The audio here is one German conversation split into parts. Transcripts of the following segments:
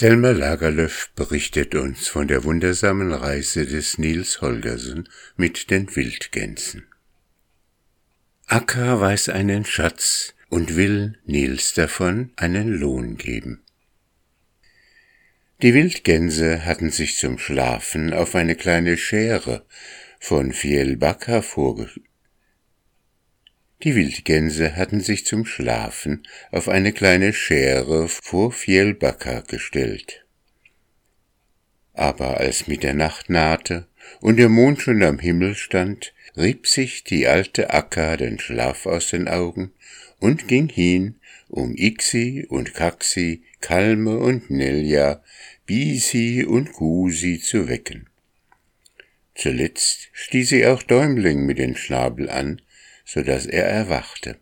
Selma Lagerlöf berichtet uns von der wundersamen Reise des Nils Holgersen mit den Wildgänsen. Akka weiß einen Schatz und will Nils davon einen Lohn geben. Die Wildgänse hatten sich zum Schlafen auf eine kleine Schere von Fjellbacka vorgestellt. Die Wildgänse hatten sich zum Schlafen auf eine kleine Schere vor Fjellbacka gestellt. Aber als Mitternacht nahte und der Mond schon am Himmel stand, rieb sich die alte Akka den Schlaf aus den Augen und ging hin, um Ixi und Kaxi, Kalme und Nelja, Bisi und Gusi zu wecken. Zuletzt stieß sie auch Däumling mit dem Schnabel an, so dass er erwachte.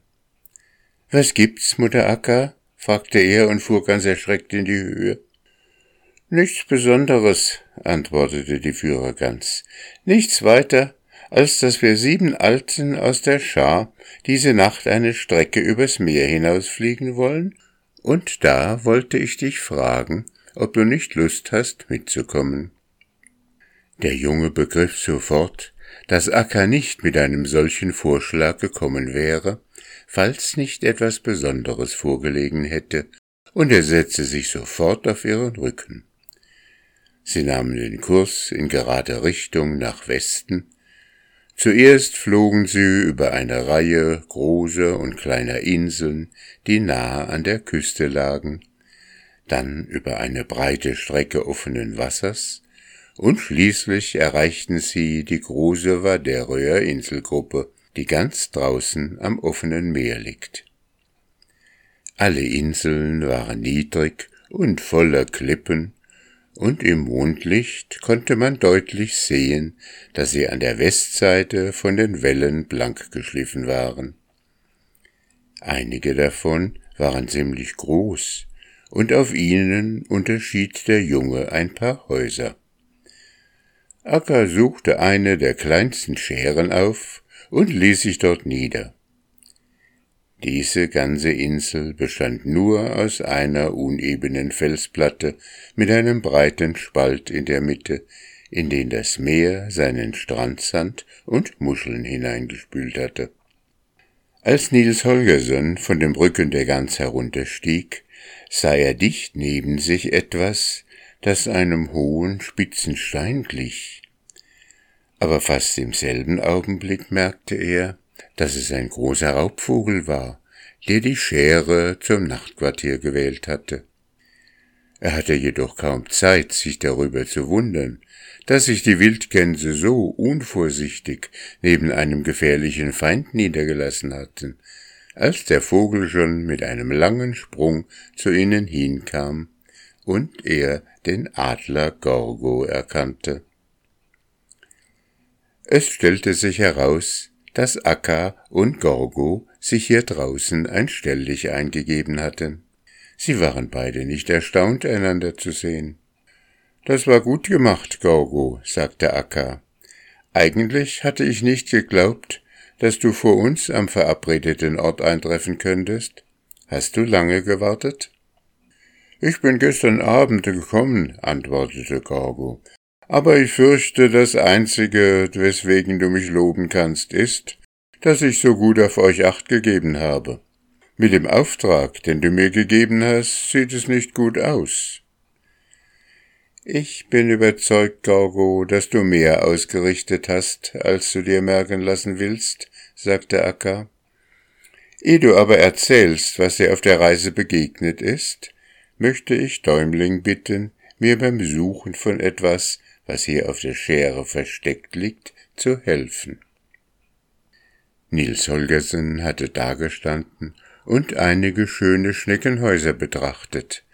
Was gibt's, Mutter Akka? fragte er und fuhr ganz erschreckt in die Höhe. Nichts Besonderes, antwortete die Führergans. Nichts weiter, als dass wir sieben Alten aus der Schar diese Nacht eine Strecke übers Meer hinausfliegen wollen, und da wollte ich dich fragen, ob du nicht Lust hast, mitzukommen. Der Junge begriff sofort, dass Akka nicht mit einem solchen Vorschlag gekommen wäre, falls nicht etwas Besonderes vorgelegen hätte, und er setzte sich sofort auf ihren Rücken. Sie nahmen den Kurs in gerader Richtung nach Westen, Zuerst flogen sie über eine Reihe großer und kleiner Inseln, die nahe an der Küste lagen, dann über eine breite Strecke offenen Wassers, und schließlich erreichten sie die große Vaderöer Inselgruppe, die ganz draußen am offenen Meer liegt. Alle Inseln waren niedrig und voller Klippen, und im Mondlicht konnte man deutlich sehen, dass sie an der Westseite von den Wellen blank geschliffen waren. Einige davon waren ziemlich groß, und auf ihnen unterschied der Junge ein paar Häuser. Akka suchte eine der kleinsten Scheren auf und ließ sich dort nieder. Diese ganze Insel bestand nur aus einer unebenen Felsplatte mit einem breiten Spalt in der Mitte, in den das Meer seinen Strandsand und Muscheln hineingespült hatte. Als Nils Holgersson von dem Rücken der Gans herunterstieg, sah er dicht neben sich etwas, das einem hohen, spitzen Stein glich. Aber fast im selben Augenblick merkte er, dass es ein großer Raubvogel war, der die Schere zum Nachtquartier gewählt hatte. Er hatte jedoch kaum Zeit, sich darüber zu wundern, dass sich die Wildgänse so unvorsichtig neben einem gefährlichen Feind niedergelassen hatten, als der Vogel schon mit einem langen Sprung zu ihnen hinkam und er den Adler Gorgo erkannte. Es stellte sich heraus, dass Akka und Gorgo sich hier draußen ein Stelldich eingegeben hatten. Sie waren beide nicht erstaunt, einander zu sehen. Das war gut gemacht, Gorgo, sagte Akka. Eigentlich hatte ich nicht geglaubt, dass du vor uns am verabredeten Ort eintreffen könntest. Hast du lange gewartet? Ich bin gestern Abend gekommen, antwortete Gorgo. Aber ich fürchte, das Einzige, weswegen du mich loben kannst, ist, dass ich so gut auf euch acht gegeben habe. Mit dem Auftrag, den du mir gegeben hast, sieht es nicht gut aus. Ich bin überzeugt, Gorgo, dass du mehr ausgerichtet hast, als du dir merken lassen willst, sagte Akka. Ehe du aber erzählst, was dir auf der Reise begegnet ist, möchte ich Däumling bitten, mir beim Suchen von etwas, was hier auf der Schere versteckt liegt, zu helfen. Nils Holgersen hatte dagestanden und einige schöne Schneckenhäuser betrachtet.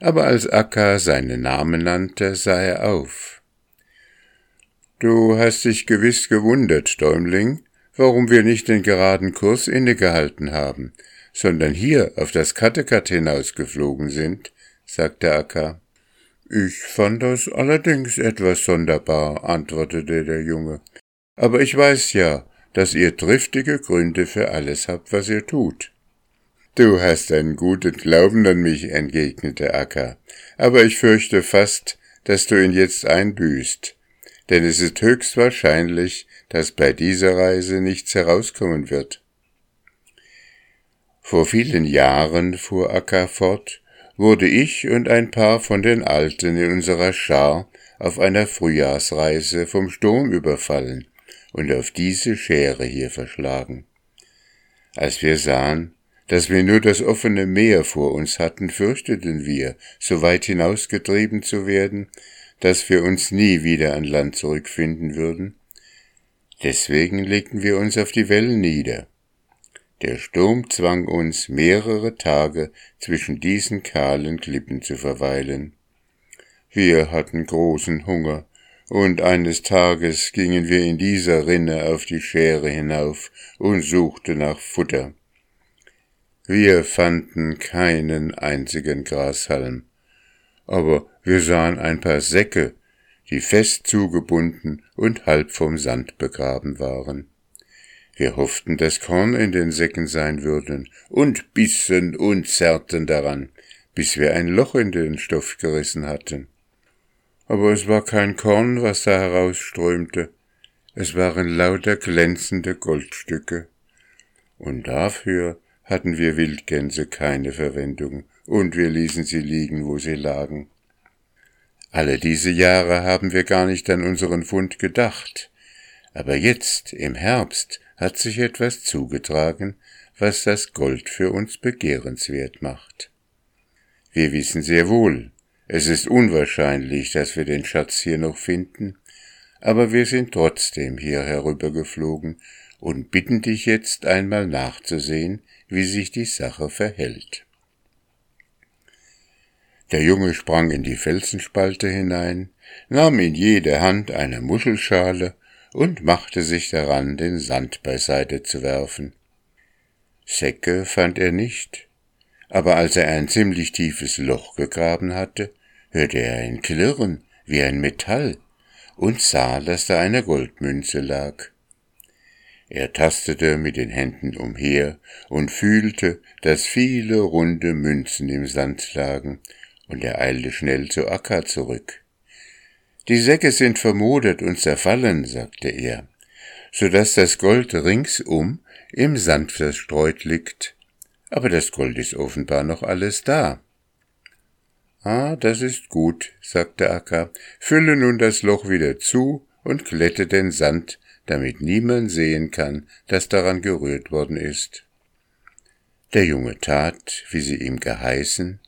Aber als Akka seinen Namen nannte, sah er auf. Du hast dich gewiss gewundert, Däumling, warum wir nicht den geraden Kurs innegehalten haben, sondern hier auf das Kattegat hinausgeflogen sind, sagte Akka. Ich fand das allerdings etwas sonderbar, antwortete der Junge. Aber ich weiß ja, dass ihr triftige Gründe für alles habt, was ihr tut. Du hast einen guten Glauben an mich, entgegnete Akka, aber ich fürchte fast, dass du ihn jetzt einbüßt, denn es ist höchst wahrscheinlich, dass bei dieser Reise nichts herauskommen wird. Vor vielen Jahren, fuhr Akka fort, wurde ich und ein paar von den Alten in unserer Schar auf einer Frühjahrsreise vom Sturm überfallen und auf diese Schere hier verschlagen. Als wir sahen, dass wir nur das offene Meer vor uns hatten, fürchteten wir, so weit hinausgetrieben zu werden, dass wir uns nie wieder an Land zurückfinden würden. Deswegen legten wir uns auf die Wellen nieder. Der Sturm zwang uns, mehrere Tage zwischen diesen kahlen Klippen zu verweilen. Wir hatten großen Hunger, und eines Tages gingen wir in dieser Rinne auf die Schere hinauf und suchten nach Futter. Wir fanden keinen einzigen Grashalm, aber wir sahen ein paar Säcke, die fest zugebunden und halb vom Sand begraben waren. Wir hofften, dass Korn in den Säcken sein würden, und bissen und zerrten daran, bis wir ein Loch in den Stoff gerissen hatten aber es war kein Korn, was da herausströmte, es waren lauter glänzende Goldstücke. Und dafür hatten wir Wildgänse keine Verwendung, und wir ließen sie liegen, wo sie lagen. Alle diese Jahre haben wir gar nicht an unseren Fund gedacht, aber jetzt, im Herbst, hat sich etwas zugetragen, was das Gold für uns begehrenswert macht. Wir wissen sehr wohl, es ist unwahrscheinlich, dass wir den Schatz hier noch finden, aber wir sind trotzdem hier herübergeflogen und bitten dich jetzt einmal nachzusehen, wie sich die Sache verhält. Der Junge sprang in die Felsenspalte hinein, nahm in jede Hand eine Muschelschale und machte sich daran, den Sand beiseite zu werfen. Säcke fand er nicht, aber als er ein ziemlich tiefes Loch gegraben hatte, hörte er ein Klirren wie ein Metall und sah, dass da eine Goldmünze lag. Er tastete mit den Händen umher und fühlte, dass viele runde Münzen im Sand lagen, und er eilte schnell zu Akka zurück. Die Säcke sind vermodert und zerfallen, sagte er, so dass das Gold ringsum im Sand verstreut liegt, aber das Gold ist offenbar noch alles da. Ah, das ist gut, sagte Akka, fülle nun das Loch wieder zu und glätte den Sand, damit niemand sehen kann, dass daran gerührt worden ist. Der Junge tat, wie sie ihm geheißen,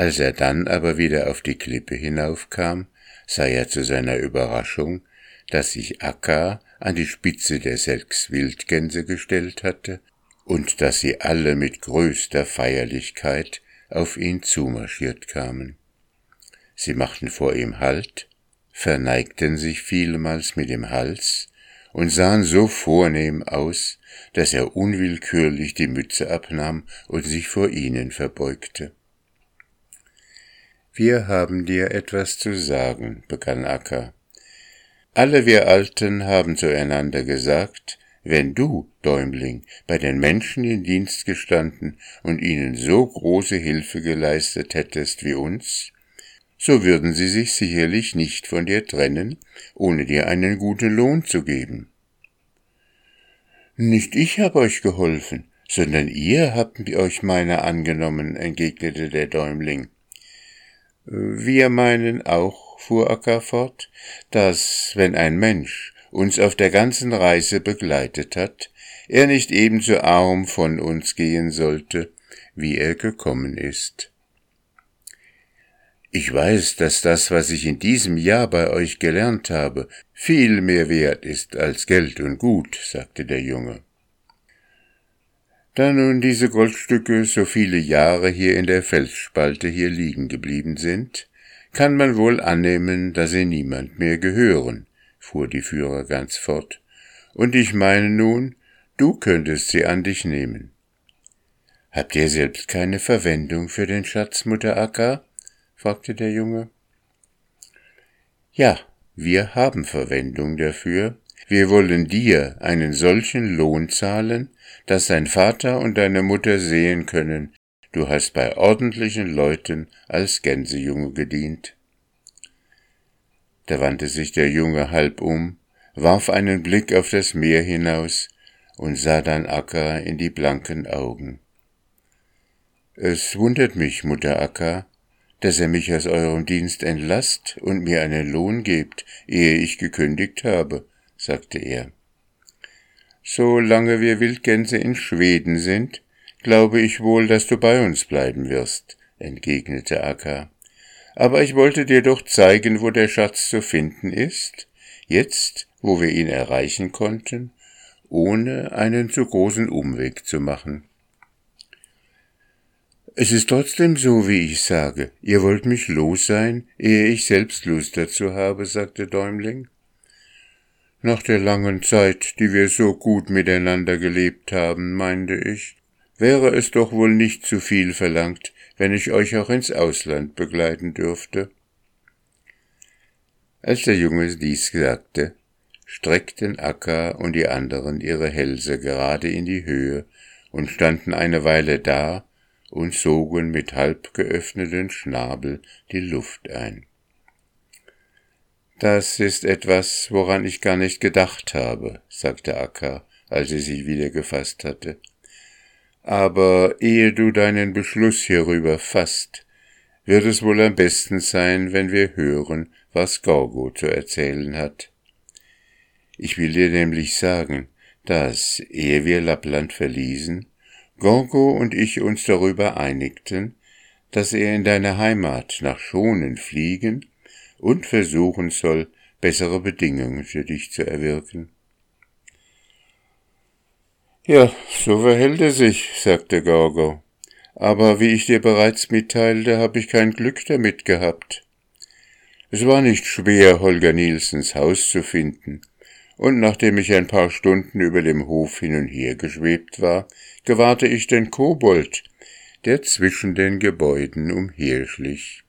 als er dann aber wieder auf die Klippe hinaufkam, sah er zu seiner Überraschung, dass sich Akka an die Spitze der sechs Wildgänse gestellt hatte und dass sie alle mit größter Feierlichkeit auf ihn zumarschiert kamen. Sie machten vor ihm Halt, verneigten sich vielmals mit dem Hals und sahen so vornehm aus, dass er unwillkürlich die Mütze abnahm und sich vor ihnen verbeugte. Wir haben dir etwas zu sagen, begann Akka. Alle wir Alten haben zueinander gesagt, wenn du, Däumling, bei den Menschen in Dienst gestanden und ihnen so große Hilfe geleistet hättest wie uns, so würden sie sich sicherlich nicht von dir trennen, ohne dir einen guten Lohn zu geben. Nicht ich habe euch geholfen, sondern ihr habt euch meiner angenommen, entgegnete der Däumling. Wir meinen auch, fuhr Akka fort, dass, wenn ein Mensch uns auf der ganzen Reise begleitet hat, er nicht ebenso arm von uns gehen sollte, wie er gekommen ist. Ich weiß, dass das, was ich in diesem Jahr bei euch gelernt habe, viel mehr wert ist als Geld und Gut, sagte der Junge. Da nun diese Goldstücke so viele Jahre hier in der Felsspalte hier liegen geblieben sind, kann man wohl annehmen, dass sie niemand mehr gehören, fuhr die Führer ganz fort, und ich meine nun, du könntest sie an dich nehmen. Habt ihr selbst keine Verwendung für den Schatz, Mutter Akka? fragte der Junge. Ja, wir haben Verwendung dafür, wir wollen dir einen solchen Lohn zahlen, dass dein Vater und deine Mutter sehen können, du hast bei ordentlichen Leuten als Gänsejunge gedient. Da wandte sich der Junge halb um, warf einen Blick auf das Meer hinaus und sah dann Akka in die blanken Augen. Es wundert mich, Mutter Akka, dass er mich aus eurem Dienst entlasst und mir einen Lohn gebt, ehe ich gekündigt habe, sagte er. Solange wir Wildgänse in Schweden sind, glaube ich wohl, dass du bei uns bleiben wirst, entgegnete Akka. Aber ich wollte dir doch zeigen, wo der Schatz zu finden ist, jetzt, wo wir ihn erreichen konnten, ohne einen zu großen Umweg zu machen. Es ist trotzdem so, wie ich sage. Ihr wollt mich los sein, ehe ich selbst Lust dazu habe, sagte Däumling. Nach der langen Zeit, die wir so gut miteinander gelebt haben, meinte ich, wäre es doch wohl nicht zu viel verlangt, wenn ich euch auch ins Ausland begleiten dürfte. Als der Junge dies sagte, streckten Akka und die anderen ihre Hälse gerade in die Höhe und standen eine Weile da und sogen mit halb geöffneten Schnabel die Luft ein. Das ist etwas, woran ich gar nicht gedacht habe, sagte Akka, als sie sich wieder gefasst hatte. Aber ehe du deinen Beschluss hierüber fasst, wird es wohl am besten sein, wenn wir hören, was Gorgo zu erzählen hat. Ich will dir nämlich sagen, dass, ehe wir Lappland verließen, Gorgo und ich uns darüber einigten, dass er in deine Heimat nach Schonen fliegen und versuchen soll, bessere Bedingungen für dich zu erwirken. Ja, so verhält er sich, sagte Gorgo. Aber wie ich dir bereits mitteilte, habe ich kein Glück damit gehabt. Es war nicht schwer, Holger Nielsens Haus zu finden, und nachdem ich ein paar Stunden über dem Hof hin und her geschwebt war, gewahrte ich den Kobold, der zwischen den Gebäuden umherschlich.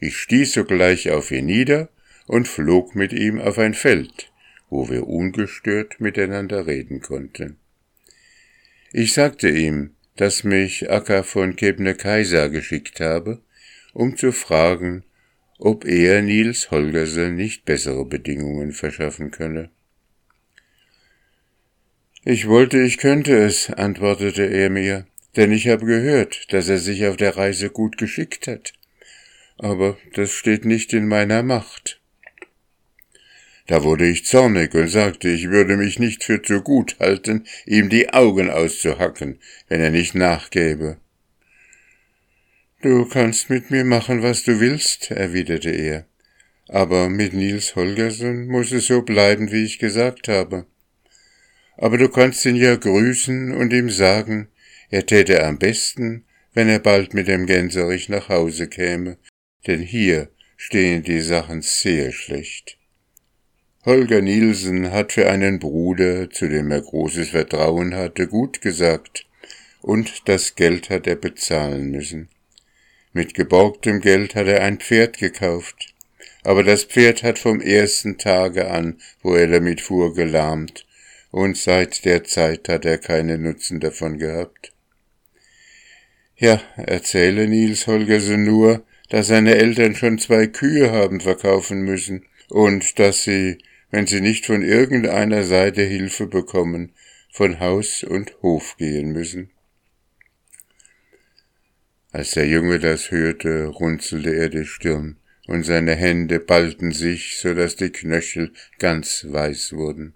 Ich stieß sogleich auf ihn nieder und flog mit ihm auf ein Feld, wo wir ungestört miteinander reden konnten. Ich sagte ihm, dass mich Akka von Kebne Kaiser geschickt habe, um zu fragen, ob er Nils Holgersen nicht bessere Bedingungen verschaffen könne. Ich wollte, ich könnte es, antwortete er mir, denn ich habe gehört, dass er sich auf der Reise gut geschickt hat aber das steht nicht in meiner Macht. Da wurde ich zornig und sagte, ich würde mich nicht für zu gut halten, ihm die Augen auszuhacken, wenn er nicht nachgäbe. Du kannst mit mir machen, was du willst, erwiderte er, aber mit Nils Holgersen muss es so bleiben, wie ich gesagt habe. Aber du kannst ihn ja grüßen und ihm sagen, er täte am besten, wenn er bald mit dem Gänserich nach Hause käme denn hier stehen die Sachen sehr schlecht. Holger Nielsen hat für einen Bruder, zu dem er großes Vertrauen hatte, gut gesagt, und das Geld hat er bezahlen müssen. Mit geborgtem Geld hat er ein Pferd gekauft, aber das Pferd hat vom ersten Tage an, wo er damit fuhr, gelahmt, und seit der Zeit hat er keinen Nutzen davon gehabt. Ja, erzähle Nils Holgersen nur, dass seine Eltern schon zwei Kühe haben verkaufen müssen und dass sie, wenn sie nicht von irgendeiner Seite Hilfe bekommen, von Haus und Hof gehen müssen. Als der Junge das hörte, runzelte er die Stirn, und seine Hände ballten sich, so dass die Knöchel ganz weiß wurden.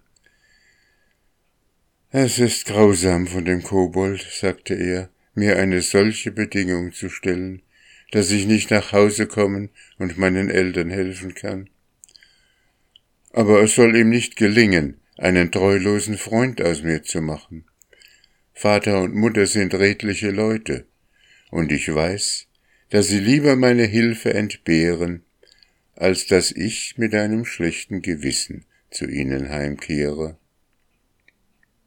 Es ist grausam von dem Kobold, sagte er, mir eine solche Bedingung zu stellen, dass ich nicht nach Hause kommen und meinen Eltern helfen kann. Aber es soll ihm nicht gelingen, einen treulosen Freund aus mir zu machen. Vater und Mutter sind redliche Leute, und ich weiß, dass sie lieber meine Hilfe entbehren, als dass ich mit einem schlechten Gewissen zu ihnen heimkehre.